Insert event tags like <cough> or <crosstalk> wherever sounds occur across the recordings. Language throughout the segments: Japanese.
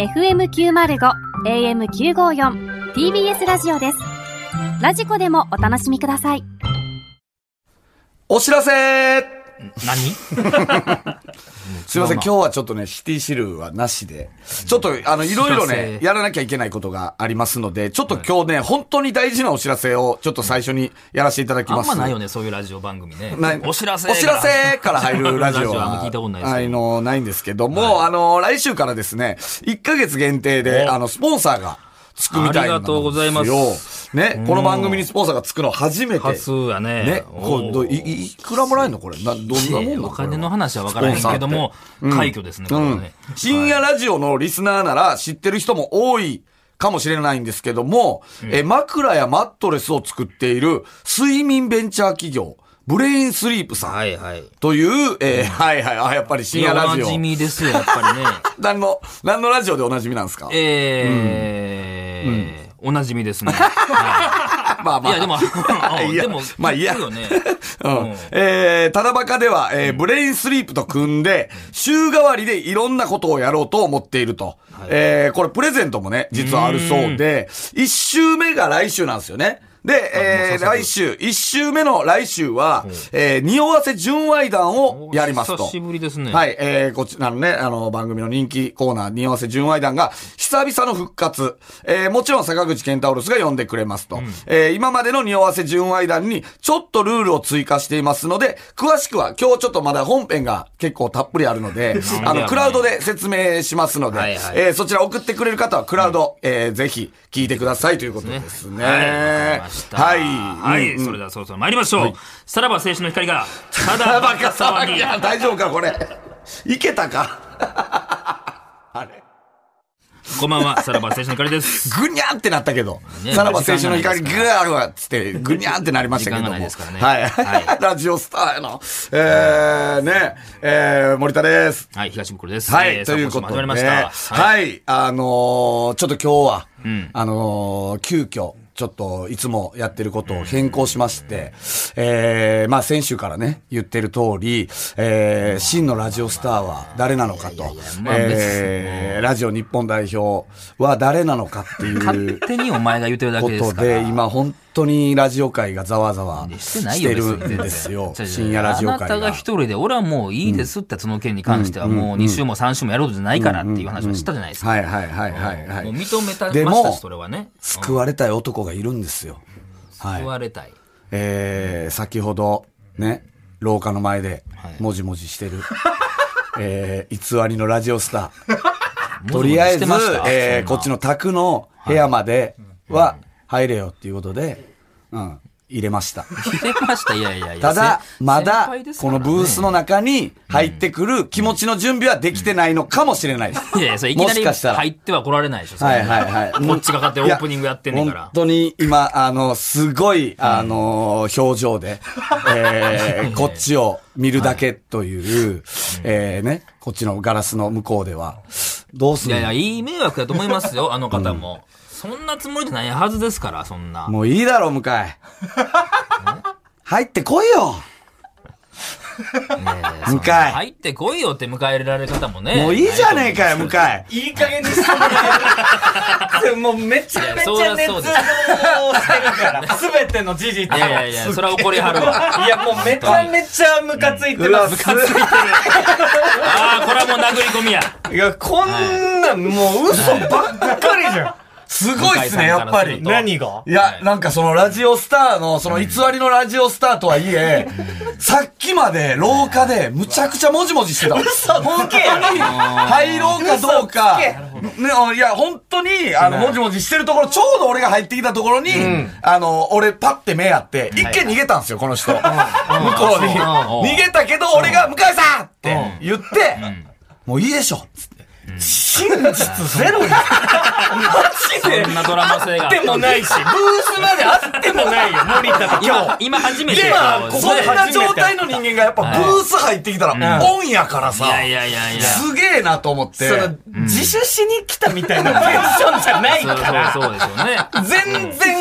FM905 AM954 TBS ラジオです。ラジコでもお楽しみください。お知らせ。何？<laughs> すいません、今日はちょっとね、シティシルはなしで、ちょっと、あの、いろいろね、せやらなきゃいけないことがありますので、ちょっと今日ね、本当に大事なお知らせを、ちょっと最初にやらせていただきあます。んまないよね、そういうラジオ番組ね。ない。お知らせお知らせから入るラジオは、あ。の、ないんですけども、あの、来週からですね、1ヶ月限定で、お。あの、スポンサーがつくみたいな。ありがとうございますね、この番組にスポンサーがつくの初めて。初やね。ね、こうどおいいいくらもらえるの？これ。な、どんなもんお金の話は分からへんけども、快挙ですね、これはね。深夜ラジオのリスナーなら知ってる人も多いかもしれないんですけども、え枕やマットレスを作っている睡眠ベンチャー企業、ブレインスリープさんはいはい。という、えーはいはい、あ、やっぱり深夜ラジオおなじ。みですよ、やっぱりね。<laughs> 何の、何のラジオでおなじみなんですか？えー、おなじみですね。<laughs> はまあいいや、でも、<laughs> いやでも、まあいいやね。<laughs> うん。えー、ただバカでは、えーブレインスリープと組んで、週替わりでいろんなことをやろうと思っていると。えー、これプレゼントもね、実はあるそうで、一週目が来週なんですよね。で、えー、来週、一週目の来週は、えー、匂わせ純愛談をやりますと。久しぶりですね。はい、えー、こちらのね、あの、番組の人気コーナー、匂わせ純愛団が、久々の復活。えー、もちろん坂口健太郎が呼んでくれますと。えー、今までの匂わせ純愛団に、ちょっとルールを追加していますので、詳しくは、今日ちょっとまだ本編が結構たっぷりあるので、<laughs> あの、クラウドで説明しますので、はいはいえー、そちら送ってくれる方は、クラウド、えー、ぜひ、聞いてくださいということですね。はい、した。はい。はい、うんそれではそろそろ参りましょう。さらば青春の光が、<laughs> ただバカ騒ぎ。いや、大丈夫か、これ。いけたか <laughs> あれこんばんは、さらば青春の光です。<laughs> ぐにゃんってなったけど、ねさらば青春の光時ぐわーわっつって、ぐにゃんってなりましたけども。時間がないですからねはい。はラジオスターやな。えー、ね、えー、森田です。はい、東袋です。はい、えーということで、さあ今週も始まりました。はい、はい、あのーちょっと今日は、んあのー急遽、ちょっといつもやってることを変更しまして、えー、まあ先週からね、言ってる通り、えー、真のラジオスターは誰なのかとラジオ日本代表は誰なのかっていう勝手にお前が言ってるだけですから。ことで、今本当にラジオ界がざわざわしてるんですよ。深夜ラジオ界が。あなたが一人で、俺はもういいですって、その件に関してはもう2週も3週もやることじゃないからっていう話をしたじゃないですか。はいはいはいはいはい。もう認めたでもましたし、それはね。救われたい男がいるんですよ。はい救。われたい。えー、先ほど、ね、廊下の前ではい、もじもじしてる、<laughs> えー、偽りのラジオスター。とりあえずえー、こっちの宅の部屋までは入れよっていうことで、うん、入れました。入れました、いやいやいや。<laughs> ただ、せまだこのブースの中に入ってくる気持ちの準備はできてないのかもしれないです。いやいや、それいきなり入っては来られないでしょ。そはいはいはい。こっちが勝手にオープニングやってんねんから本。当に今、あの、すごい、あの、表情で、えー、<laughs> こっちを見るだけという、えー、ね、こっちのガラスの向こうでは、どうするの？いやいや、いい迷惑だと思いますよ、あの方も。そんなつもりじゃないはずですから、そんな。もういいだろ、向井。入ってこいよ。いやいやそんな向井入ってこいよって迎えられる方もね。もういいじゃねえかよ、向井。いい加減にしてもうめちゃめちゃ熱そりゃそうです望してるから。すべての事実を。いやいやいや、それは怒りはるわ。いやもうめちゃめちゃムカついてうわ、ます。すああ、これはもう殴り込みや。いや、こんなんもう嘘ばっかりじゃん。すごいっすね、やっぱり。何が？いや、なんかそのラジオスターの、その偽りのラジオスターとはいえ、<laughs> さっきまで廊下でむちゃくちゃもじもじしてた。本当に <laughs> 入ろうか。どうか。ね、いや、本当に、あの、もじもじしてるところ、ちょうど俺が入ってきたところに、あの、俺パッて目あって、一見逃げたんですよ、この人。向こうに。逃げたけど、俺が、向井さんって言って、もういいでしょ。つって真実ゼロや。マジで。そんなドラマ性があってもないし、ブースまであってもないよ、森田と今今、日。今初めて。今ここそんな状態の人間がやっぱブース入ってきたら、オンやからさ。いやいやいやいや。すげえなと思って。その、自首しに来たみたいなテンションじゃないそうから。そうそうですよね。全然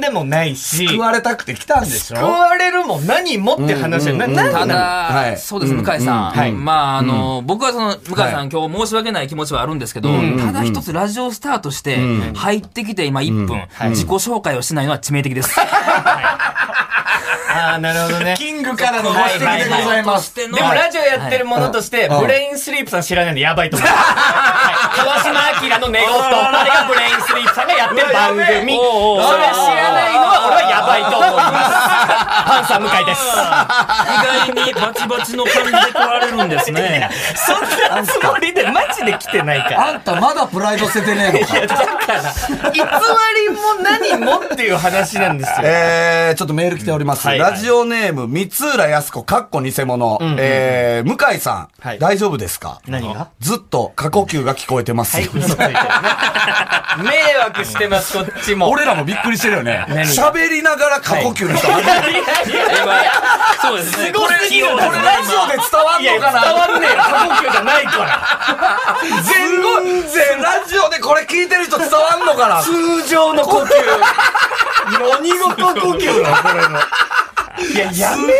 でもないし、救われたくて来たんでし救ょわれるも何もって話は、な、うん。うんなんただ、はい。そうです、向井さん。はい。まあ、あの、僕はその、向井さん、はい。今日申し訳ない気気持ちはあるんですけど、ただ一つラジオスターとして入ってきて今1分、自己紹介をしないのは致命的です。<laughs> ああ、なるほどね。キングからのご指摘でございます。ででもラジオやってるものとして、はい。ブレインスリープさん知らないんでやばいと思う。<laughs> はい。川島明の寝言。あれがブレインスリープさんがやってる番組。それ知おうおうおうらないのは俺はやばいと思います。パンサー向井です。意外にバチバチの感じで来られるんですね。そんなつもりでマジで来てないから。あんたまだプライド捨ててねえのか。だから、偽りも何もっていう話なんですよ。えー、ちょっとメール来ております。はいラジオネーム、三浦康子、かっこ偽物。えー、向井さん、はい大丈夫ですか？何が？ずっと過呼吸が聞こえてます。はい。<laughs> 迷惑してます、こっちも。俺らもびっくりしてるよね。何が？喋りながら過呼吸の人そうですね。すごすぎるこれラジオで伝わんのかな？わんね。過呼吸じゃないから。全然ラジオでこれ聞いてる人伝わんのかな通常の呼吸。何が過呼吸なのこれの。いや、やめろ。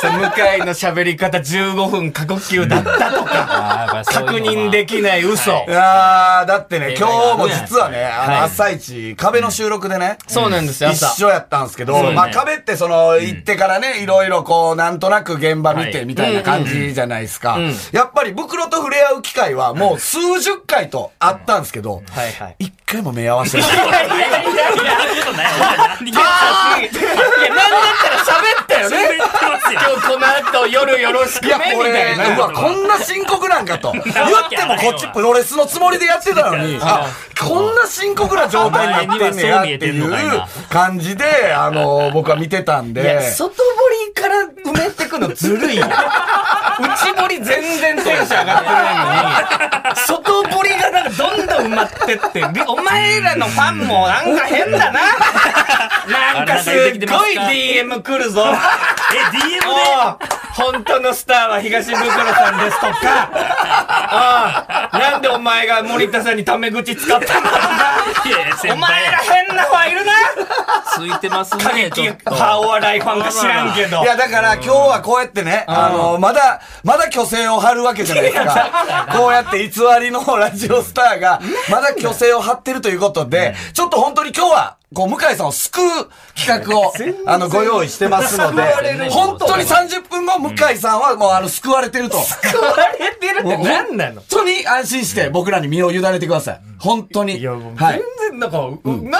さ向井の喋り方15分過呼吸だったとか、<laughs> 確認できない嘘。い。やー、だってね、映今日も実はね、あの、はい。朝一、壁の収録でね、そうなんですよ、一朝。緒やったんですけど、ね。まあ壁ってその、行ってからね、いろいろこう、なんとなく現場見てはい。みたいな感じじゃないですか。うん。うん。やっぱり袋と触れ合う機会はもう数十回とあったんですけど、はいはい。一回も目合わせてない。いやいやいやいや <laughs> いや。いや、なんだったら喋ったよね。この後夜よろしくいや、ね、み俺、たいな。うわ、こんな深刻なんかと。<laughs> 言ってもこっちプロレスのつもりでやってたのに、<laughs> あ、こんな深刻な状態になってんねやっていう感じで、あの、僕は見てたんで。外堀から埋めてくのずるいよ。内堀全然テンション上がってないのに、外堀がなんかどんどん埋まってって、でお前らのファンもなんか変だな。<laughs> なんかすっごい DM 来るぞ。え、DM 本当のスターは東袋さんですとか、ああなんでお前が森田さんにタメ口使ったんだお前ら輩変なファンいるな。ついてます過ね、ち激ょっと。派お笑いファンか知らんけど。いや、だから今日はこうやってね、あの、まだ、まだ虚勢を張るわけじゃないですか。こうやって偽りのラジオスターが、まだ虚勢を張ってるということで、ちょっと本当に今日は、こう、向井さんを救う企画を、あの、ご用意してますので、本当に30分後、向井さんはもう、あの、救われてると。救われてるって何なの？本当に安心して僕らに身を委ねてください。本当に。いや、もうはい。全。然、なんか、何に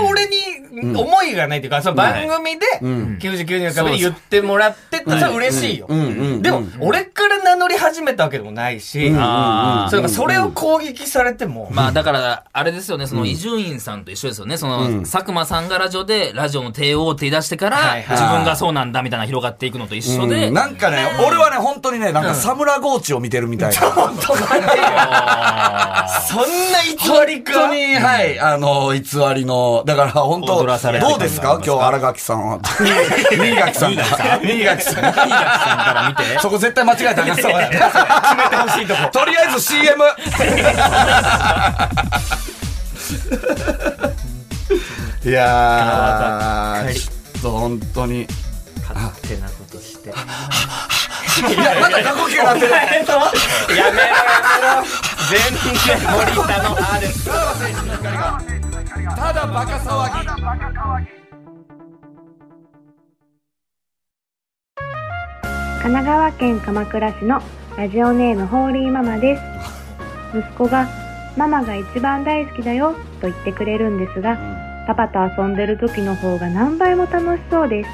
も俺に思いがないというか、その番組で、99年の壁に言ってもらってって、それは嬉しいよ。でも、俺から名乗り始めたわけでもないし、あー。それそれを攻撃されても、まあだから、あれですよね、その伊集院さんと一緒ですよね。その、佐久間さんがラジオで、ラジオの帝王って言い出してから、はいはい。自分がそうなんだみたいな広がっていくのと一緒で、うん。なんかね、俺はね、本当にね、なんか、サムラゴーチを見てるみたいな。本当待ってよ。<laughs> そんな偽りか？本当に、はい、あの、偽りの、だから本当、どうですか？今日、荒垣さんは。<laughs> 新垣さん。が。新垣さん。さんから見て、そこ絶対間違えたらあかんそうや。ね決めてほしいとこ。とりあえず CM! いやー、ちょっと本当に。勝手なことして。いや、まだ過呼吸なってる。やめろやめろ。全然森田のあです。ただバカ騒ぎ。神奈川県鎌倉市のラジオネームホーリーママです息子がママが一番大好きだよと言ってくれるんですが、パパと遊んでる時の方が何倍も楽しそうです。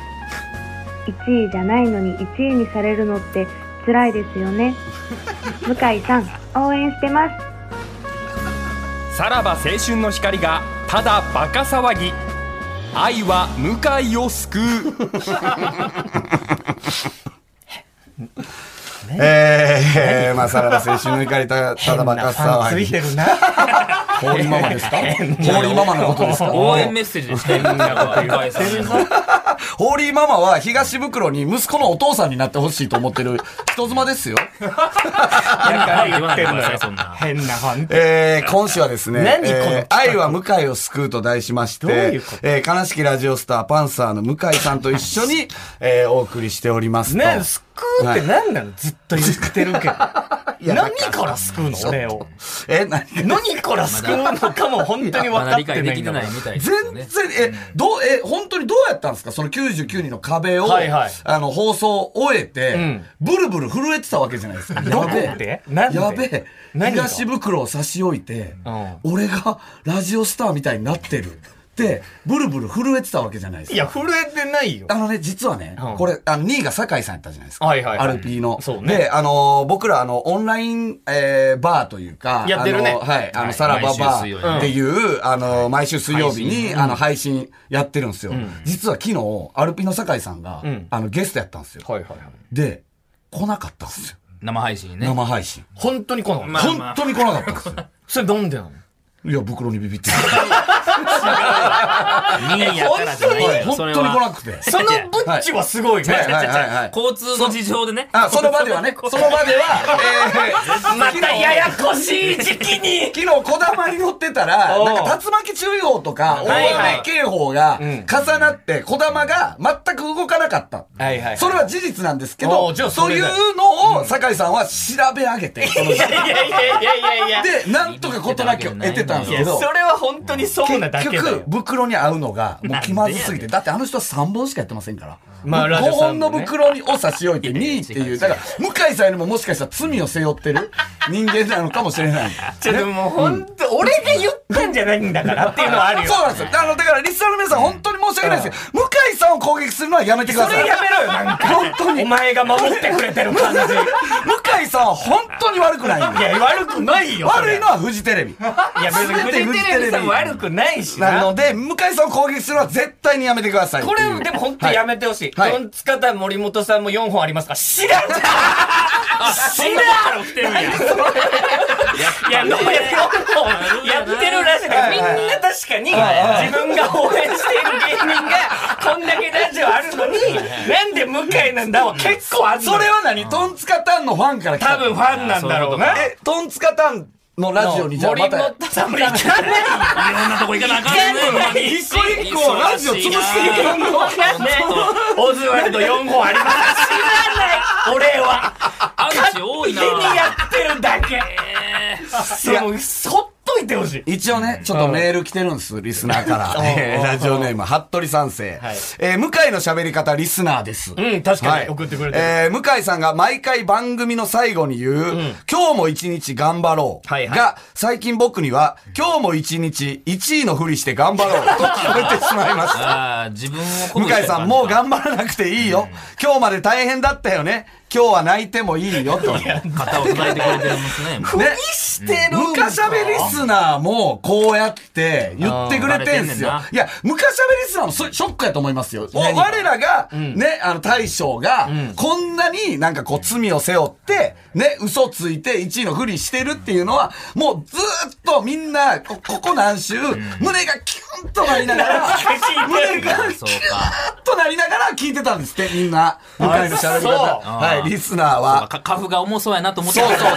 1位じゃないのに1位にされるのって辛いですよね。<laughs> 向井さん応援してます。さらば青春の光がただバカ騒ぎ。愛は向井を救う <laughs> えー、まあ、さらば青春の怒りた、ただバカファン騒ぎ。ついてるな。ホーリーママですかホーリーママのことですか？応援メッセージでしたよ、向井さんへのホーリーママは東袋に息子のお父さんになってほしいと思ってる人妻ですよ。変な本えー、今週はですね、何こ愛は向井を救うと題しまして、どえー、悲しきラジオスターパンサーの向井さんと一緒に、えー、お送りしておりますと。ね救うって何なの？ずっと言ってるけど。<laughs> 何から救うの？俺を。え、何？何から救うのかも本当に分かってないんだもんできてないみたいですよね。全然、え、どう、え、本当にどうやったんですか？その99人の壁を、はいはい。あの、放送を終えて、ん。ブルブル震えてたわけじゃないですか。やべでえ。やべえ。東袋を差し置いて、うん。俺がラジオスターみたいになってるブルブル震えてたわけじゃないですか。いや、震えてないよあ。のね、実はね、うんこれ、あの、2位が酒井さんやったじゃないですか。はいはいはいアルピーの。そうねで、あのー僕ら、あの、オンライン、えー、バーというか、やってるねあのはい、あの、はいさらばバーっていう、あの、毎週水曜日に、あの、配信やってるんですよ。実は昨日、アルピーの酒井さんが、んあの、ゲストやったんですよ。はいはいはい。で、来なかったんですよ。生配信ね。生配信。本当にこの、まあ本当に来なかったんですよ。<laughs> それなんでなの？いや、袋にビビってる。<laughs> <laughs> 2位やからじゃないのよ。本当にそれは来なくて。そのブッチはすごいね。<laughs> 交通の事情でね。あ、その場ではね、<laughs> その場では、えー、またややこしい時期に。昨日、小玉に乗ってたら、なんか竜巻注意報とか、大雨警報がうん重なって、小玉が全く動かなかった。はいはいそれは事実なんですけおど、そういうのを、酒井さんは調べ上げて、いやいやいやいやいや。で、なんとか事なきを得てたんですけど、それは本当にそうなだ結けだよ局、。袋に合うのが、もう気まずすぎて、だってあの人は3本しかやってませんから。まあラジ5オさんもね本の袋にを差し置いて2位っていう、だから、向井さんよりももしかしたら罪を背負ってる人間なのかもしれない。ちょっともう本当、俺が言ったんじゃないんだからっていうのはあるよ。そうなんですよ。だから、リスナーの皆さん、本当に申し訳ないですけど、向井さんを攻撃するのはやめてください。それやめろよ、なんか。本当に。お前が守ってくれてる感じ。い向井さんは本当に悪くないんで。や、悪くないよ。悪いのはフジテレビ。いや、別にフジテレビさんも悪くないしな。なので、向井さんを攻撃するのは絶対にやめてくださいってこいう。れ、でも本当にやめてほしい。はいトンツカタン森本さんも4本ありますから、知らんじゃん知らんいや、のややってるらしいみんな確かに、自分が応援している芸人が、こんだけラジオあるのに、なんで向井なんだ？は結構あそれは何？トンツカタンのファンから来た多分ファンなんだろうな。え、トンツカタンのラジオにじゃあ森また。本さんも行かないろんなとこ行かなあかんね。一個一個ラジオ潰していくね、オズワルド4本あります。知らない俺は。あるし多いな。手にやってるだけ。そう、もうほっといてほしい。一応ね、ちょっとメール来てるんです、リスナーから。<laughs> えーラジオネーム、服部三世。はいえー向井の喋り方、リスナーです。うん、確かにはい送ってくれてる。えー向井さんが毎回番組の最後に言う、今日も一日頑張ろう。はいはいが、最近僕には、今日も一日1位のふりして頑張ろう <laughs> と聞こえてしまいました。ああ、自分を向井さん、もう頑頑張らなくていいよ。今日まで大変だったよね。今日は泣いてもいいよと。ね。肩を叩いてくれてるんですね。してるムカしゃべリスナーもこうやって言ってくれてんすよ。いや、ムカしゃべリスナーもそショックやと思いますよ。お我らが、ね、あの大将が、こんなになんかこう罪を背負って、ね、嘘ついて1位のふりしてるっていうのは、もうずーっとみんな、こここ何週、胸がキュンとなりながら、胸がキュそうンか。となりながら聞いてたんですって、みんな。向井のしゃべり方。はい、リスナーは。かカフが重そうやなと思ってそうそうそう。<laughs>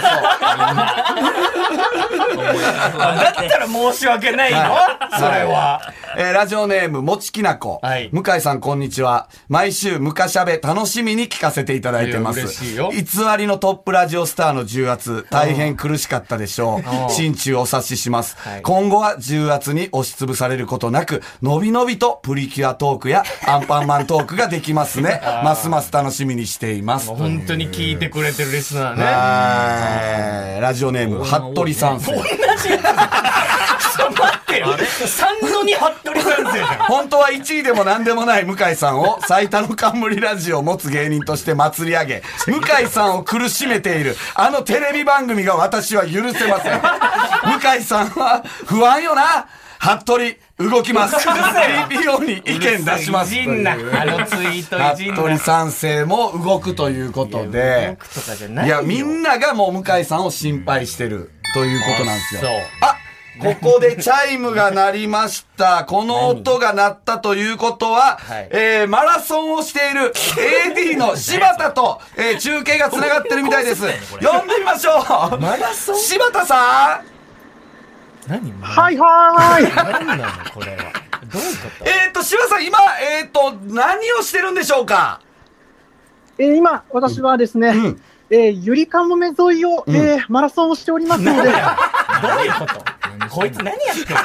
だったら申し訳ないの？それは。えーラジオネーム、もちきなこ。はい向井さん、こんにちは。毎週、むかしゃべ楽しみに聞かせていただいてます。いや嬉しいよ偽りのトップラジオスターの重圧、大変苦しかったでしょう。心中お察しします。はい今後は重圧に押しつぶされることなく、のびのびとプリキュアトークやアンパンマントークができますね。<laughs> ますます楽しみにしています。本当に聞いてくれてるリスナーね。はいラジオネーム、服部三世。ちょっと待ってよ。三のに服部三世じゃん。本当は1位でも何でもない向井さんを最多の冠ラジオを持つ芸人として祭り上げ、向井さんを苦しめているあのテレビ番組が私は許せません。向井さんは不安よな。服部、動きます。TPO に意見出します。いじんな。あのツイートいじんな。服部三世も動くということで。とかじゃないいや、みんながもう向井さんを心配してるということなんですよ。あここでチャイムが鳴りました。この音が鳴ったということは、はいえー、マラソンをしている AD の柴田と、えー、中継が繋がってるみたいです。呼んでみましょう。マラソン？柴田さん？何はいはーい。何なのこれは。どういうこと？えー、っと、柴田さん、今、えー、っと、何をしてるんでしょうか？えー今、私はですね、ん。えーゆりかもめ沿いを、えーマラソンをしておりますので、どういうこと？こいつ何やってんの？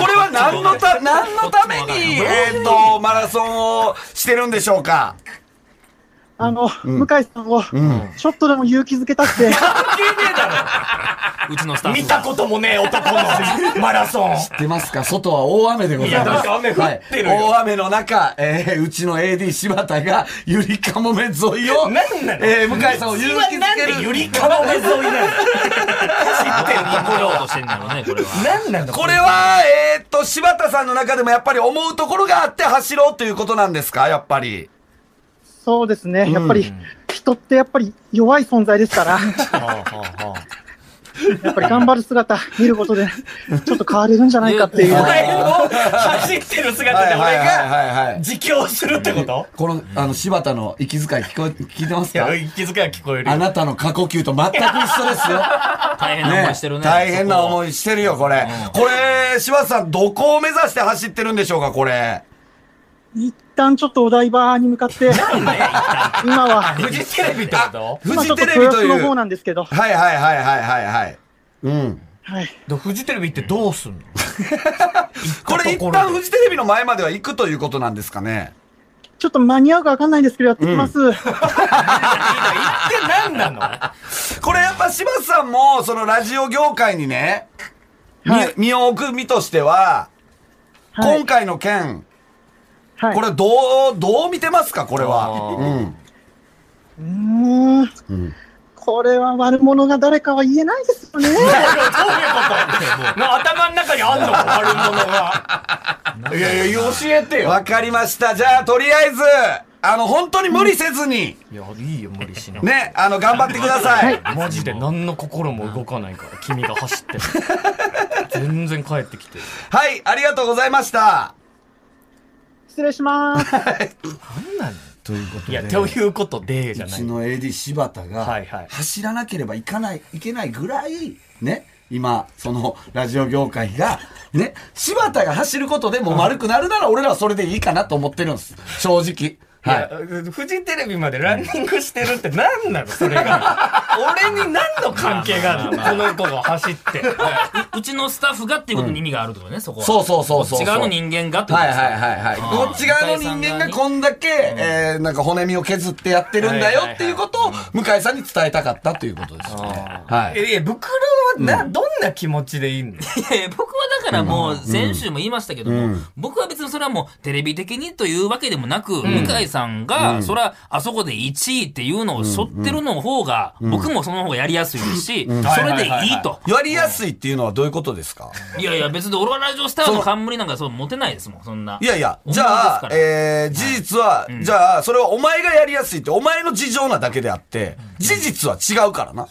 これは何のた、何のために、えー、っと、マラソンをしてるんでしょうか？あの、向井さんを、ちょっとでも勇気づけたくて、<laughs> うちのスタッフ。見たこともねえ男のマラソン。知ってますか？外は大雨でございます。いやなんか雨降ってるよ。はい、大雨の中、えー、うちの AD 柴田がゆりかもめ沿いを、なんなの？えー、向井さんを勇気づなんける。でゆりかもめ沿いなの？走ってる？ところところとしてんだろうね、これは。何なの？これは、えー、っと、柴田さんの中でもやっぱり思うところがあって走ろうということなんですか？やっぱり。そうですね、やっぱり、人ってやっぱり弱い存在ですから、<laughs> やっぱり頑張る姿見ることで、ちょっと変われるんじゃないかっていうお。前の走ってる姿で俺が。自供するってこと？この、あの、柴田の息遣い聞こえ、聞いてますか、息遣いは聞こえるよ。あなたの過呼吸と全く一緒ですよ。<laughs> 大変な思いしてるね。大変ない。思いしてるよ、これ。これ、柴田さん、どこを目指して走ってるんでしょうか、これ。一旦ちょっとお台場に向かって、今は、フジテレビってこと？フ今ちょっとジテレビという。の方はいなんですけど、はいはいはいはいはい。うん。はい。でフジテレビってどうすんの？<laughs> これ一旦フジテレビの前までは行くということなんですかね？ちょっと間に合うかわかんないんですけど、やってきます。言って何なの？これやっぱ柴田さんも、そのラジオ業界にね、みはい身を置く身としては、はい今回の件、はい。これどう、どう見てますか、これは。うん。うーん。これは悪者が誰かは言えないですよね。どういうこと？<laughs> な頭の中にあんの？悪者が。<laughs> いやいや、教えてよ。わかりました。じゃあ、とりあえず、あの、本当に無理せずに、いや、いいよ、無理しな。ね、あの、頑張ってください。マジで何の心も動かないから、君が走ってる。<laughs> 全然帰ってきてる。はい、ありがとうございました。失礼します。何なのということで。いや、ということで、じゃない。うちの AD 柴田が走らなければいかない、いけないぐらい、ね、今、その、ラジオ業界が、ね、柴田が走ることでもう丸くなるなら俺らはそれでいいかなと思ってるんです。正直。い。や、フジテレビまでランニングしてるって何なの？<laughs> それが。俺に何の関係がある？のこの子が走って。う <laughs> うちのスタッフがっていうことに意味があるってことね、そこは。そうそうそうそうこっち側の人間がってことですはいはいはいはい。こっち側の人間がこんだけ、えー、なんか骨身を削ってやってるんだよっていうことを、向井さんに伝えたかったということですね。はい。いや、袋はな、どんな気持ちでいいの？いやいや僕はだからもう、先週も言いましたけども、僕は別にそれはもうテレビ的にというわけでもなく、向井さんが、それはあそこで1位っていうのを背負ってるの方が、僕もその方がやりやすいですし、それでいいと。やりやすいっていうのはどういうことですか？いやいや、別に俺はラジオスターの冠なんかそう持てないですもん、そんな。いやいや、同じゃあえー、事実は、じゃあ、それはお前がやりやすいって、お前の事情なだけであって、事実は違うからな。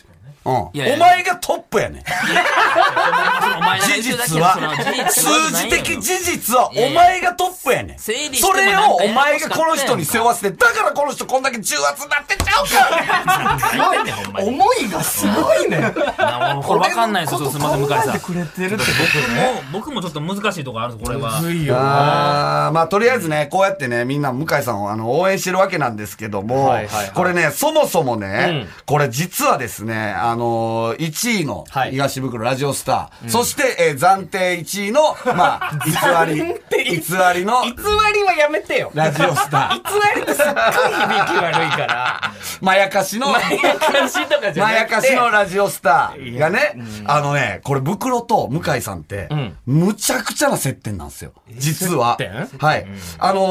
うん。いやいやお前がトップやねん。事実は数字的じ事実はお前がトップやねん。そもれをお前がこの人に背負わせて、だからこの人こんだけ重圧になってちゃうか思いがすごいね。なこれ分かんないですよ、すみません、向井さん。くれてるって僕も、僕もちょっと難しいところあるこれは。あーまあ、とりあえずね、こうやってね、みんな向井さんをあの応援してるわけなんですけども、これね、そもそもね、うんこれ実はですね、あのー、1位のはい。東袋ラジオスター、そして、えー暫定1位の、まあ、<laughs> 偽り、偽りの偽りはやめてよ。ラジオスタ偽りってすっごい響き悪いから。ー、まやかしの、まやかしとかじゃまやなくて。かしのラジオスターがね、あのね、これ袋と向井さんって、むちゃくちゃな接点なんですよ。実は。接点？はい。あの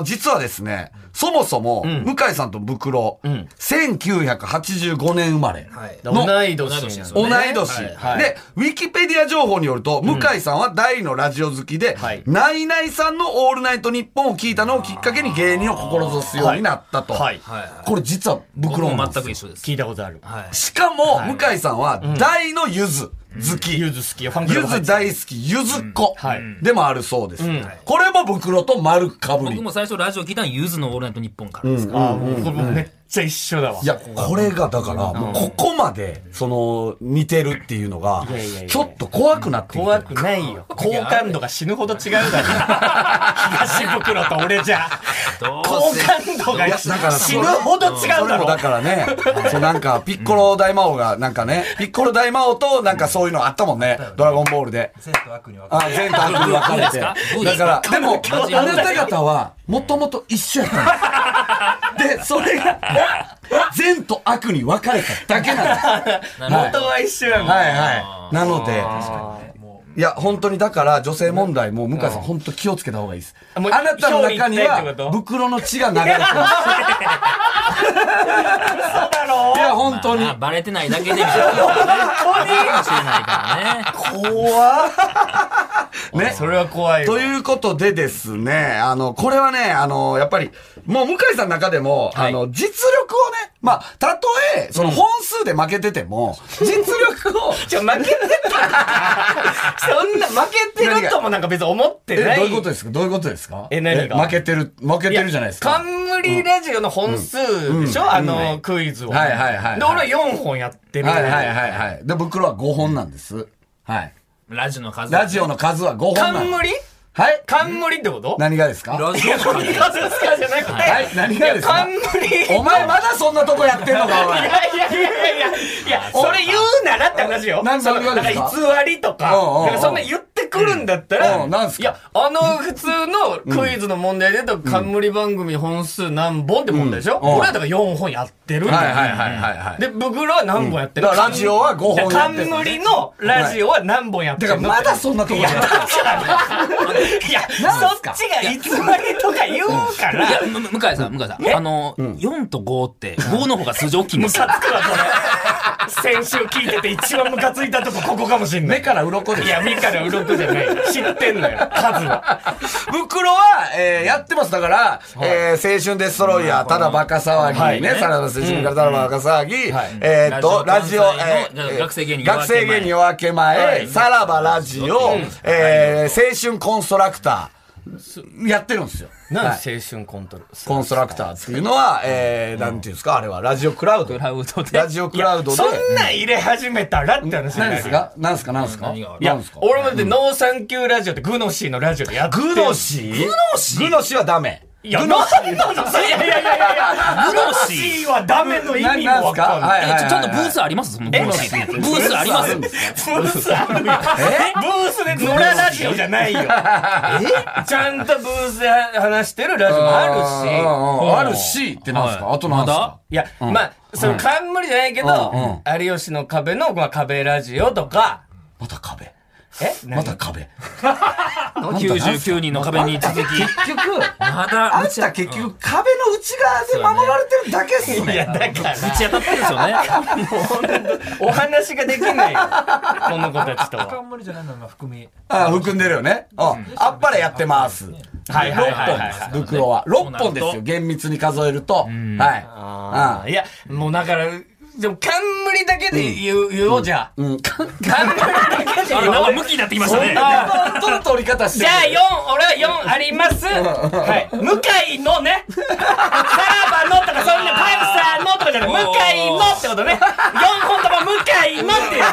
ー実はですね、そもそも、向井さんと袋、ん。1985年生まれ。の、同同い年です同い年、はいはいで、ウィキペディア情報によると、向井さんは大のラジオ好きで、はいナイナイさんのオールナイトニッポンを聞いたのをきっかけに芸人を志すようになったと。はい。これ実は僕も袋なんですよ全く一緒です。聞いたことある。はい。しかも、向井さんは、大のゆず。好き。ゆず好きよ。ファンクラゆブ入ってず大好き、ゆずっ子はいでもあるそうですん。これも袋と丸かぶり僕。も最初ラジオ聞いたのはゆずのオールナイトニッポンからですから。あーもうこれめっちゃ一緒だわ。いや、これがだから、もうここまで、その、似てるっていうのがちょっと怖くなってきてる怖くないよ。<laughs> 好感度が死ぬほど違うだろ。<laughs> 東袋と俺じゃ。好せ感度がいやだから死ぬほど違うそだろれもだ。からね、<laughs> そうなんか、ピッコロ大魔王が、なんかね、ピッコロ大魔王と、なんかそういうのあったもんね、ドラゴンボールで。善と悪に分かあ、善と悪に分かれて。だから、でも、あなた方は、もともと一緒やったんです。で、それが、善と悪に分かれただけなんです。<laughs> 元は一緒やもん。はいはい。なので、いや、本当にだから、女性問題も、向井さん、本当気をつけた方がいいです。あなたの中には袋の血が流れてます。そうだろいや、本当に。あバレてないだけで。<laughs> 本当に？かもしれないからね。怖っ <laughs> ね。それは怖いわということでですね、あの、これはね、あの、やっぱり、もう向井さんの中でも、はいあの、実力をね、まあ、たとえ、その本数で負けてても、<laughs> 実力を、ちょ、負けてた <laughs> そんな負けてるともなんか別に思ってえ、ない。どういうことですか？どういうことですか？え何が？負けてる、負けてるじゃないですか。冠ラジオの本数でしょ、あの、クイズを。はいはいはいで、俺は4本やってる。はいはいはいはい。で、袋は5本なんです。はい。ラジオの数。ラジオの数は5本なんです。冠？はい冠ってこと？何がですか？ラジオの数。数ですかじゃなくて。はい何がですか？冠。お前まだそんなとこやってんのか、お前。いやいやいやいやいや、いや、それ言うならって話よ。何その何がですか？偽りとか、うんうんうんなんかそんな言ってくるんだったら、うん。なんすか？いや、あの普通のクイズの問題で言うと、冠番組本数何本って問題でしょ、うん。うん。俺はだから4本やってるんはいはいはいはいはい。で、袋は何本やってる、うん。だからラジオは5本やってる。冠のラジオは何本やってるの、だからまだそんなとこやってる。いや、そっちが偽りとか言うから、いや、む向井さん、向井さん。あの、4と5って、5の方が数字大きいんです。よ。ムカつくわ、それ。先週聞いてて一番ムカついたとこここかもしんない。目から鱗です。い。や、目から鱗じゃない。知ってんのよ、数は。袋は、えー、やってます。だから、えー、青春デストロイヤー、ただバカ騒ぎね、はいね。さらば青春からただバカ騒ぎ、はい。えーっと、ラジオ、えー学生芸人夜明け前。学生芸人夜明け前、さらばラジオ、えー、青春コンストラクター、やってるんですよ。なんはい。青春コントロコンストラクターっていうのは、えー、なんていうんですか、あれは、ラジオクラウド。クラウドで。ラジオクラウドで。そんなん入れ始めたらって話何ですか？何ですか？何ですか？何が？いや何ですか、俺もだってノーサンキューラジオってグノシーのラジオでやってグノシー？グノシー？グノシーはダメ。いや、グノシー。いやいやいやいや。いや、グノシーはダメの意味もわかんない。ちょちゃんとブースあります？そのブース。ブースあります？ブースあるよ。ブースで野良ラジオじゃないよ。ちゃんとブースで話してるラジオもあるし。ああるし、ってなんですか？はい。あとなんですかいや、まあ、その冠じゃないけど、うん。有吉の壁の、まあ、壁ラジオとか、また壁。え？また壁。<laughs> 99人の壁に続き。結局、まだ、あんた結局壁の内側で守られてるだけっすいや、ね。だから、打ち当たってるんですよね。<laughs> お話ができないよ。この子たちとは。冠じゃないのが含み。あ含んでるよね。うん。あっぱれやってます。はいはいはい6はい本です、袋は。6本ですよ、厳密に数えると。はい。いや、もうだから、でも冠だけで言う、言おうじゃあ。うん。か冠だけで言おうあなんか。向きになってきましたね。本当の取り方してる。じゃあ4、俺は4あります。はい。向井のね、さらばのとかそんなパンサーのとかじゃない、向井のってことね。4本とも向井のってや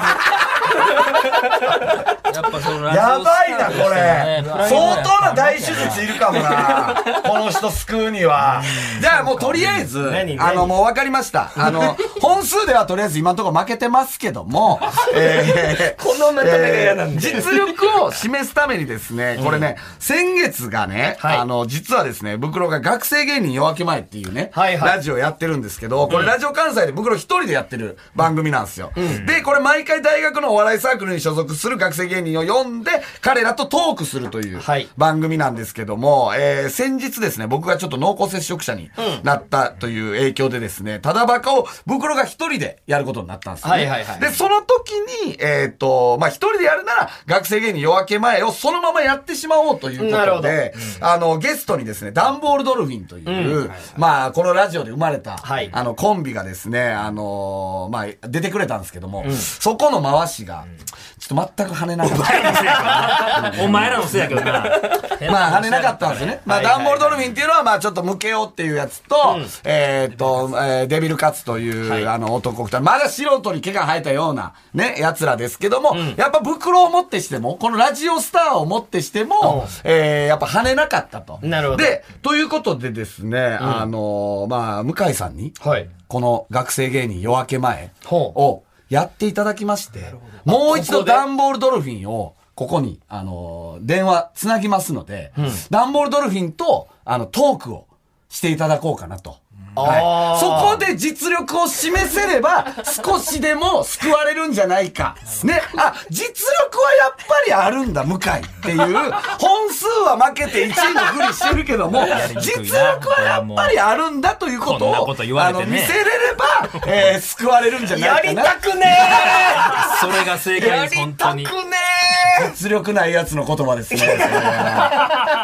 やっぱそのラジオやばいな、これ。相当な大手術。術いるかもな。この人救うには。じゃあもうとりあえず、あの、もう分かりました。あの、<laughs> 本数ではとりあえず今のところ負けてますけども、<laughs> えーこのまとめが嫌なんで実力を示すためにですね、これね、先月がね、はいあの、実はですね、袋が学生芸人夜明け前っていうね、ラジオやってるんですけど、これラジオ関西で袋一人でやってる番組なんですよ。で、これ毎回大学のお笑いサークルに所属する学生芸人を呼んで、彼らとトークするというはい。番組なんですけども、えー先日ですね、僕がちょっと濃厚接触者になったという影響でですね、ただバカを袋がが一人でやることになったんですよ、ね。はいはいはい。で、その時に、えっ、と、まあ、一人でやるなら、学生芸人夜明け前をそのままやってしまおうということで、あの、ゲストにですね、ダンボールドルフィンという、まあ、このラジオで生まれた、はい。あの、コンビがですね、あのまあ、出てくれたんですけども、そこの回しが、ちょっと全く跳ねなかった。お前らのせいや。けどな。<laughs> まあ、跳ねなかったんですよね。まあ、ダンボールドルフィンっていうのは、まあ、ちょっと向けようっていうやつと、えーっと、えーデビルカツという、あの、男二人、まだ素人に毛が生えたような、ね、奴らですけども、やっぱ袋を持ってしても、このラジオスターを持ってしても、えーやっぱ跳ねなかったと。なるほど。で、ということでですね、あの、まあ、向井さんに、はい。この学生芸人夜明け前をやっていただきまして、もう一度ダンボールドルフィンをここに、あのー電話つなぎますので、ダンボールドルフィンと、あの、トークをしていただこうかなと。はい、そこで実力を示せれば、少しでも救われるんじゃないか。ね。あ、実力はやっぱりあるんだ、向井っていう。本数は負けて1位のふりしてるけども、実力はやっぱりあるんだということを、とねあの、見せれれば、えー救われるんじゃなやいかな。りたくねそれが正えや解です、り本当に。たくね実力ないやつの言葉ですね。<laughs>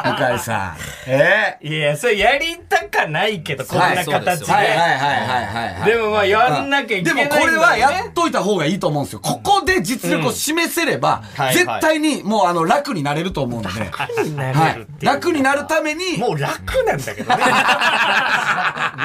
向井さん。え？えいや、それやりたかないけど、こんな形で。はいはいはいはいはい。でもまあ、やんなきゃいけでないね。もこれはやっといた方がいいと思うんですよ。ここで実力を示せれば、うんはいはい絶対にもうあの楽になれると思うので、楽になはいれるっていう。楽になるために、もう楽なんだけどね。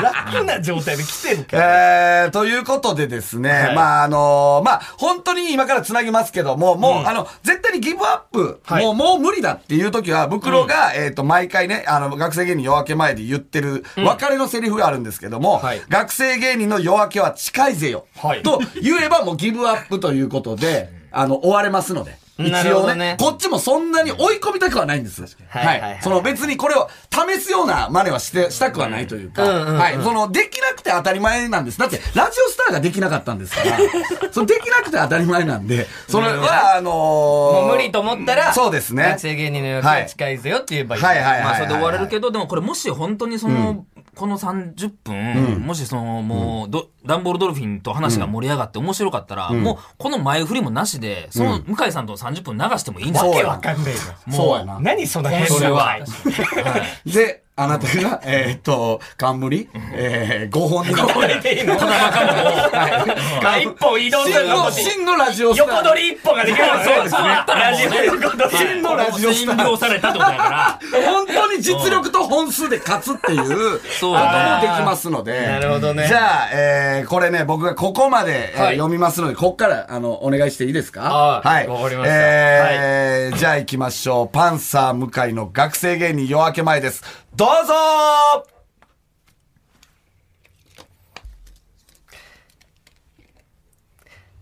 楽な状態で来てるけど。えー、ということでですね、はいまあ、あのーまあ、本当に今から繋ぎますけども、もう、あの、絶対にギブアップ、はい。もう、もう無理だっていう時は、袋が、えっ、と、毎回ね、あの、学生芸人夜明け前で言ってる、別れのセリフがあるんですけども、はい。学生芸人の夜明けは近いぜよ、はい。と言えばもうギブアップということで、<laughs> あの、終われますので。一応ねどねこっちもそんなに追い込みたくはないんです。はいはいはいその別にこれを試すような真似はして、したくはないというか、うんうんうんはい。その、できなくて当たり前なんです。だって、ラジオスターができなかったんですから、<laughs> そのできなくて当たり前なんで、それは、あのー、もう無理と思ったら、そうですね学生芸人の予定近いぜよって言えばいい。はいはいはい。まあ、それで終われるけど、でもこれもし本当にその、この30分、もしその、もう、ど、ダンボールドルフィンと話が盛り上がって面白かったら、もう、この前振りもなしで、その、向井さんと30分流してもいいんだそうやわけわかんないよ。そうやな。何その変それは。はいで、あなたが、<laughs> えーっと、冠、えー、5本になこれでいいの？小玉かももあ一本移動する真の、真のラジオスター。横取り一本ができるのそうですね。ラジオ横取り。真のラジオスタ占領ー。されたってことだから、本当に実力と本数で勝つっていう、そう。だねできますので。なるほどね。じゃあ、えー、これね、僕がここまで、読みますので、ここから、あの、お願いしていいですか？はい。わかりました。えーじゃあ行きましょう。パンサー向井の学生芸人夜明け前です。どうぞ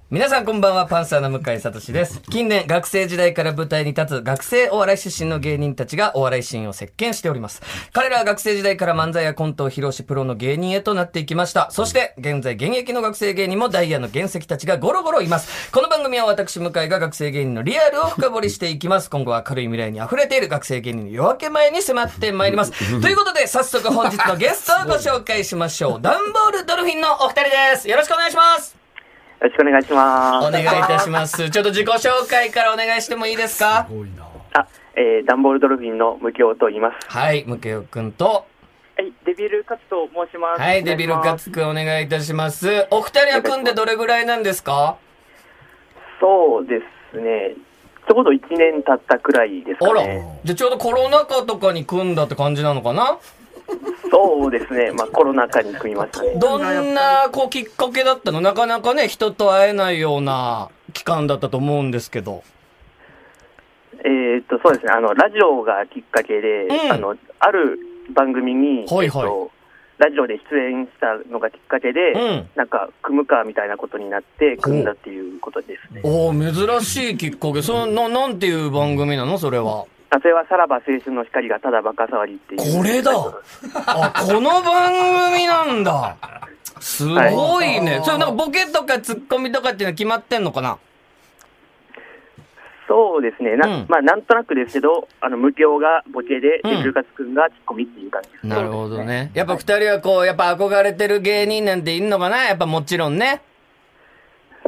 皆さんこんばんは、パンサーの向井聡です。近年、学生時代から舞台に立つ学生お笑い出身の芸人たちがお笑いシーンを席巻しております。彼らは学生時代から漫才やコントを披露し、プロの芸人へとなっていきました。そして、現在現役の学生芸人もダイヤの原石たちがゴロゴロいます。この番組は私、向井が学生芸人のリアルを深掘りしていきます。今後は明るい未来に溢れている学生芸人の夜明け前に迫ってまいります。<laughs> ということで、早速本日のゲストをご紹介しましょう。ダンボールドルフィンのお二人です。よろしくお願いします。よろしくお願いします。お願いいたします。ちょっと自己紹介からお願いしてもいいですか？あ、えー、ダンボールドルフィンの無教と言います。はい、ムケオくんと、はい、デビルカツと申します。はい、デビルカツくんお願いいたします。お二人は組んでどれぐらいなんですか？そうですね。ちょうど1年経ったくらいですあ、からね。じゃあちょうどコロナ禍とかに組んだって感じなのかな？そうですね。まあコロナ禍に組みましたね。どんな、こう、きっかけだったの？なかなかね、人と会えないような期間だったと思うんですけど。えーっと、そうですね。あの、ラジオがきっかけで、うんあの、ある番組に、はいはいえっと、ラジオで出演したのがきっかけで、うんなんか、組むかみたいなことになって、組んだっていうことですね。おー珍しいきっかけ。その、な、なんていう番組なの？それは。あそれはさらば青春の光がただバカ騒ぎっていう。これだあ、この番組なんだ。すごいね。それなんかボケとかツッコミとかっていうのは決まってんのかな？そそうですね。な、うんまあ、なんとなくですけど、あの、無教がボケで、うんで、ルカツくんがツッコミっていう感じです。なるほどね。やっぱ二人はこう、やっぱ憧れてる芸人なんていんのかな？やっぱもちろんね。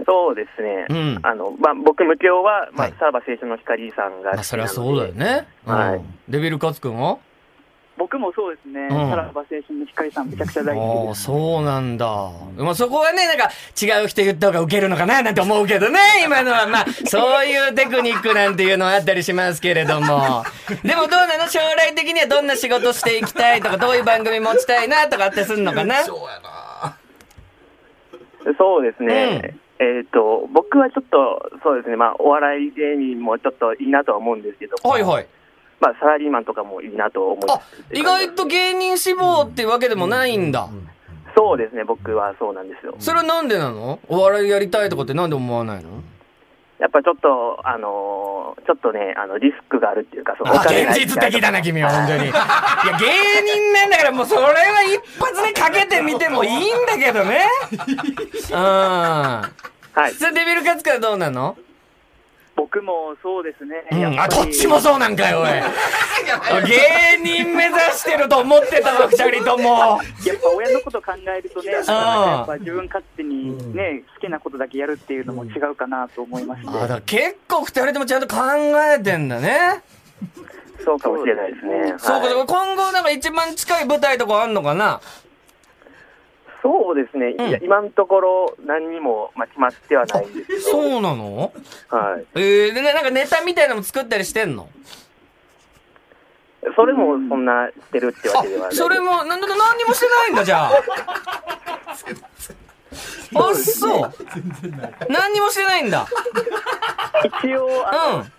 そうですね。うんあの、まあ、僕、無教は、まあはい、さらば青春の光さんが好きなので。まあそりゃそうだよね。はいうんデビルカツくんは？僕もそうですね。うんさらば青春の光さんめちゃくちゃ大好きです。そうなんだ。まあそこはね、なんか違う人言った方がウケるのかななんて思うけどね。今のはまあ、そういうテクニックなんていうのはあったりしますけれども。でもどうなの？将来的にはどんな仕事していきたいとか、どういう番組持ちたいなとかあってすんのかな？そうやな。そうですね。えっ、と、僕はちょっと、そうですね、まあ、お笑い芸人もちょっといいなとは思うんですけど、はいはい。まあ、サラリーマンとかもいいなと思いあ、意外と芸人志望っていうわけでもないんだ。そうですね、僕はそうなんですよ。それはなんでなの？お笑いやりたいとかってなんで思わないの？やっぱちょっと、あのーちょっとね、あの、リスクがあるっていうか、その現実的だな、君は、<laughs> 本当に。いや、芸人なんだから、もうそれは一発でかけてみてもいいんだけどね。<laughs> うん。はい。それデビルカツからどうなの？僕もそうですね。うん。あ、やぱりどっちもそうなんかよ、おい。<laughs> 芸人目指してると思ってたわ、二人とも。やっぱ親のこと考えるとね、やっぱ自分勝手にね、好きなことだけやるっていうのも違うかなと思いましだから結構二人ともちゃんと考えてんだね。そうかもしれないですね。そうか、はい今後なんか一番近い舞台とかあんのかな？そうですね、うん。いや今のところ何にも、まあ、決まってはないんですけど、そうなの？はい、えー、でね、なんかネタみたいなのも作ったりしてんの？それもそんなしてるってわあけではない、それも、なんだか何にもしてないんだ、じゃあ。あ、そう。何にもしてないんだ。一応、あの、うス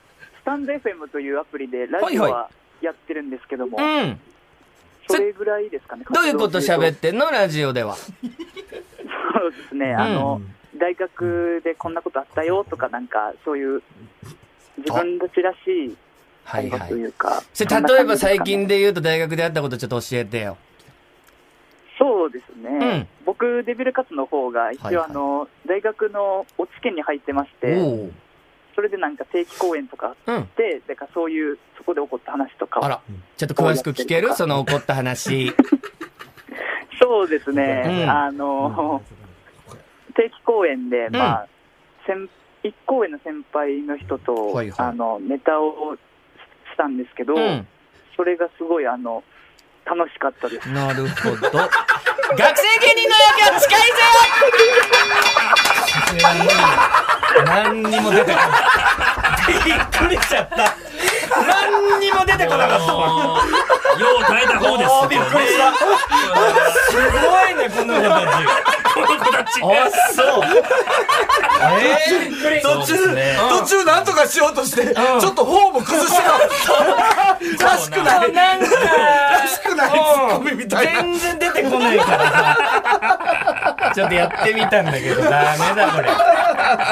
タンド FM というアプリでラジオはいははやってるんですけども、ん。うん。それぐらいですかね。どういうこと喋っってんの？ラジオでは。そうですね、あの、大学でこんなことあったよとか、なんか、そういう、自分たちらしいはいは会話といい。うか。それ例えば最近で言うと大学であったことちょっと教えてよ。そうですね、うん僕、デビルカツの方が、一はいはい応あの、大学の落ち研に入ってまして、おお。それでなんか定期公演とかうん。で、だからそういう、そこで起こった話とかをあら、ちょっと詳しく聞けるその起こった話。そうですね、うんあの、定期公演で、んまあ、先一公演の先輩の人と、はいはいあの、ネタをしたんですけど、うん。それがすごい、あの、楽しかったです。なるほど。学生芸人の役は近いぜ <laughs> 何にも出てこない。<laughs> びっくりしちゃった。何にも出てこなかった <laughs> よう耐えた方です <laughs> びっくりした。すごいね、この子たち。この子たち。あ、そう。途中、途中なんとかしようとして、ちょっとフォーム崩してた。<laughs> らしくない。なんからしくないツッコミみたいな。全然出てこないからさ。ちょっとやってみたんだけど、ダメだ、これ。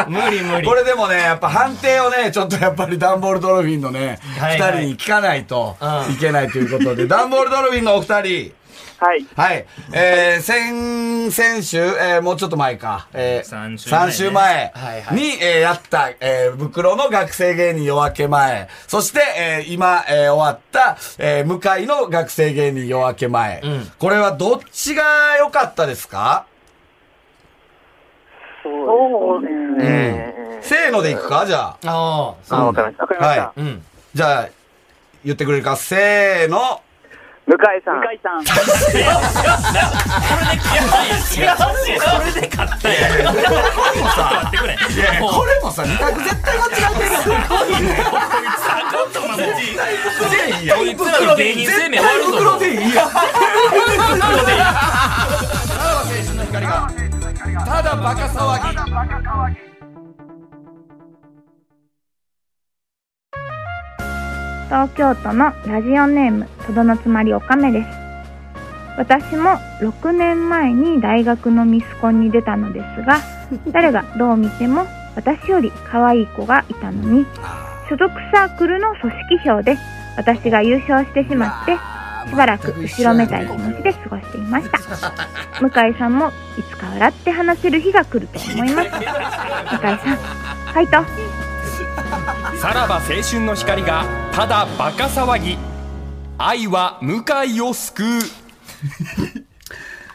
無理無理。これでもね、やっぱ判定をね、ちょっとやっぱりダンボールドルフィンのね、二、はいはい人に聞かないとうんいけないということで、<laughs> ダンボールドルフィンのお二人、はい、はい。えー、先、先週、えー、もうちょっと前か。えー、三週前ね三週前はいはいに、えー、やった、えー、袋の学生芸人夜明け前。そして、えー、今、えー、終わった、えー、向かいの学生芸人夜明け前。うんこれはどっちが良かったですか？そうですね、せーのでいくか？じゃあ。ああ、あ、わかりました。わかりました。はうん。じゃあ、言ってくれるか。せーの。向井さん、向井さん、それで勝ったやん。待ってくれ。いやいやこれもさ、二択絶対間違ってるよ。こいつらの芸人生命終わるぞ。袋でいいや。ただバカ騒ぎ。東京都のラジオネームとどのつまりおかめです。私も6年前に大学のミスコンに出たのですが <laughs> 誰がどう見ても私より可愛い子がいたのに所属サークルの組織票で私が優勝してしまってしばらく後ろめたい気持ちで過ごしていました。<laughs> 向井さんもいつか笑って話せる日が来ると思います。向井さんファイト <laughs> さらば青春の光がただバカ騒ぎ。愛は向井を救う。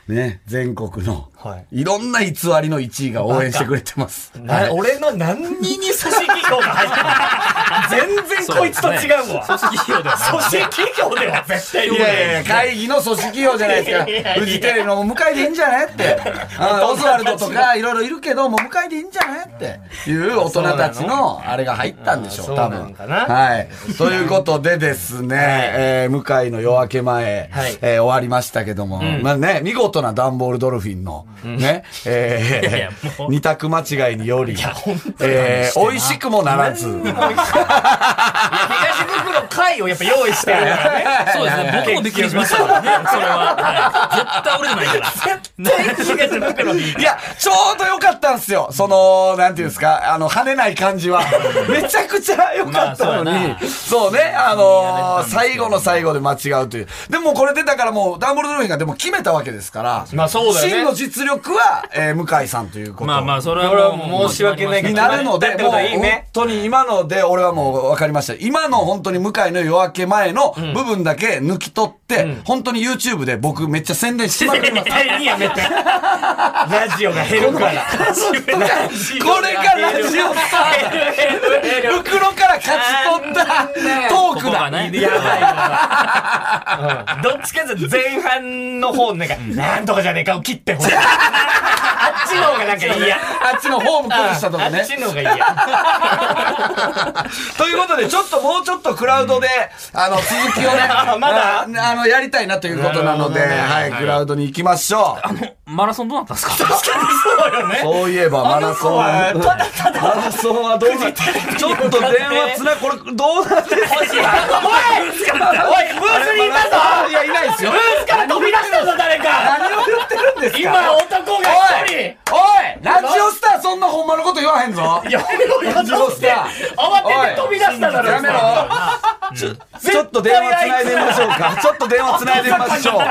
<laughs> ね、全国の、、はい。ろんな偽りの1位が応援してくれてます。な俺の何に組織票が入ってる全然こいつと違うわ。組織票では組織票では絶対いやい。やいや、会議の組織票じゃないですかフジテレビの向かいでいいんじゃないって。あオズワルドとかいろいろいるけど、もう向かいでいいんじゃないっていう大人たちのあれが入ったんでしょう、そう多分。なのかな。はい。ということでですね、えー向井の夜明け前、はい。えー終わりましたけども、まあね、見事なダンボールドルフィンの、ね、え二択間違いにより、えー美味しくもならず、いや、東袋会をやっぱ用意してるからね。そうですね。僕もびっくりしましたからね。それは。はい絶対俺じゃないから。東袋に。<laughs> いや、ちょうどよかったんですよ。その、なんていうんですか、あの、跳ねない感じは。めちゃくちゃ良かったのに、まあそうね、あのー最後の最後で間違うという。でもこれでだからもう、ダンボールドルフィンがでも決めたわけですから、まあそうだよね真の実力は、えー向井さんということ。まあまあ、それははもう申し訳ないけにどなるので、もう本当に今ので俺はもう分かりました。今の本当に向井の夜明け前の部分だけ抜き取って、本当に YouTube で僕めっちゃ宣伝しまくります。絶対にやめて。<laughs> ラジオが減るから。これがラジオスター袋から勝ち取ったトークだ。ここがね。やばいどっちかというと前半の方なんか、なんとかじゃねえかを切ってほしい。あっちの方がなんか嫌。あっちのホーム崩したとかねあっ。ちの方が嫌。<laughs> ということで、ちょっともうちょっとクラウドで、あの、続きをね、<laughs> まだ？ああの、やりたいなということなので、はい、クラウドに行きましょう。マラソンどうなったんですか？そうよね。そういえばマラソン。ただただマラソンはどうなってちょっと電話つな、これどうなってる。おいおい、ブースにいたぞ <laughs> いや、いないですよブ。ースから飛び出したぞ、誰か何を言ってるんですか？今、男が一人おいおいラジオスターそんなほんまのこと言わへんぞ <laughs> いや、ラジオして、慌てて飛び出しただろ、やめろちょちょっと電話つないでみましょうか。ちょっと電話つないでみましょう。え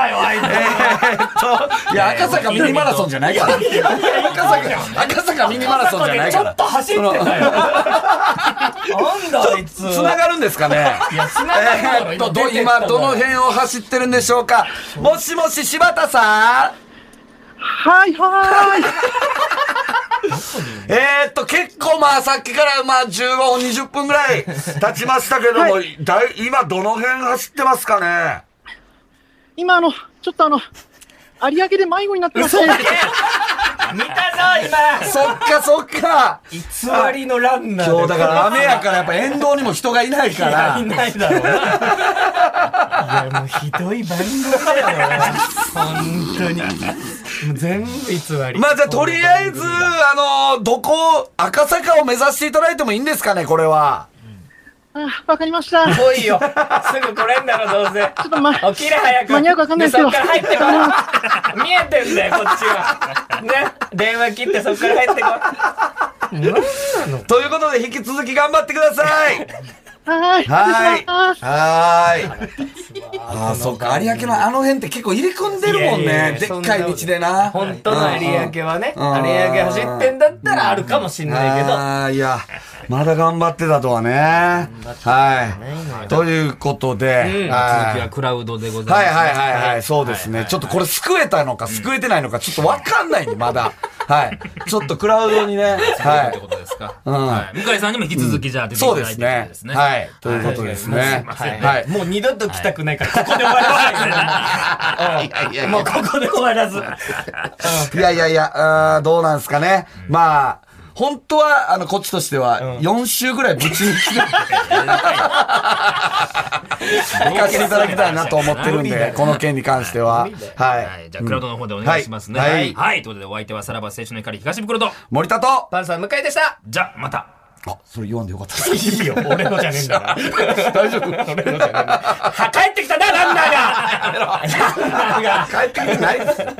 ーっと、いや、赤坂ミニマラソンじゃないから。赤坂、赤坂ミニマラソンじゃないからちょっ。と走ってたよ。なんだ、あいつ。つながるんですかね？いや、繋がるだろ今、どの辺を走ってるんでしょうか？もしもし、柴田さん？はいはーい。<laughs> えーっと、結構まあさっきからまあ15分、20分ぐらい経ちましたけども、だい今どの辺走ってますかね？今あの、ちょっとあの、有明で迷子になってまして。見たぞ、今。そっかそっか偽りのランナーで今日だから雨やからやっぱ沿道にも人がいないからい。ないだろうな。いや、もうひどい番組だよ。本当に。もう全部偽り。まあじゃあとりあえず、あの、どこ、赤坂を目指していただいてもいいんですかね、これは。あわかりました。ちょ来いよ。すぐ来れんだろ、どうせ。っとま、起きれ早く。間に合うかわかんないですけどそっから入ってこい。見えてんだよ、こっちは。ね。電話切ってそっから入ってこい。ということで引き続き頑張ってください。はーい。はーい。はーい。ああ、そっか。有明のあの辺って結構入れ込んでるもんいやいやいね。やでっかい道でな。本当の有明はね、有うん明走ってんだったらあるかもしんないけど。ああ、いや、まだ頑張ってたとはね。はい。ということで、続きははクラウドでございます。はいはいはいはい、そうですね。ちょっとこれ救えたのか救えてないのかちょっとわかんないんで、まだ。はい。ちょっとクラウドにね、はってい。ことですか？うんはい向井さんにも引き続きじゃあ出ていたそうだいてですねです。ね。はい。ということですね。はいはい。もう二度と来たくないから、ここで終わらせたいから。<laughs> もうここで終わらず。<laughs> いやいやいや、どうなんですかね。まあ、本当は、あの、こっちとしては、4週ぐらいぶち抜きで、行 <laughs> かせていただきたいなと思ってるんで、この件に関しては。ははい。じゃあ、クラウドの方でお願いしますね。はいはい。はい。ということで、お相手はさらば青春の光東袋と、森田と、パンサー向井でした。じゃあ、また。あ、それ言わんでよかった。いいよ、俺のじゃねえんだから。<laughs> 大丈夫？俺のじゃねえんだ。は帰ってきたな、ランナーがランナーが帰ってきてないですよ。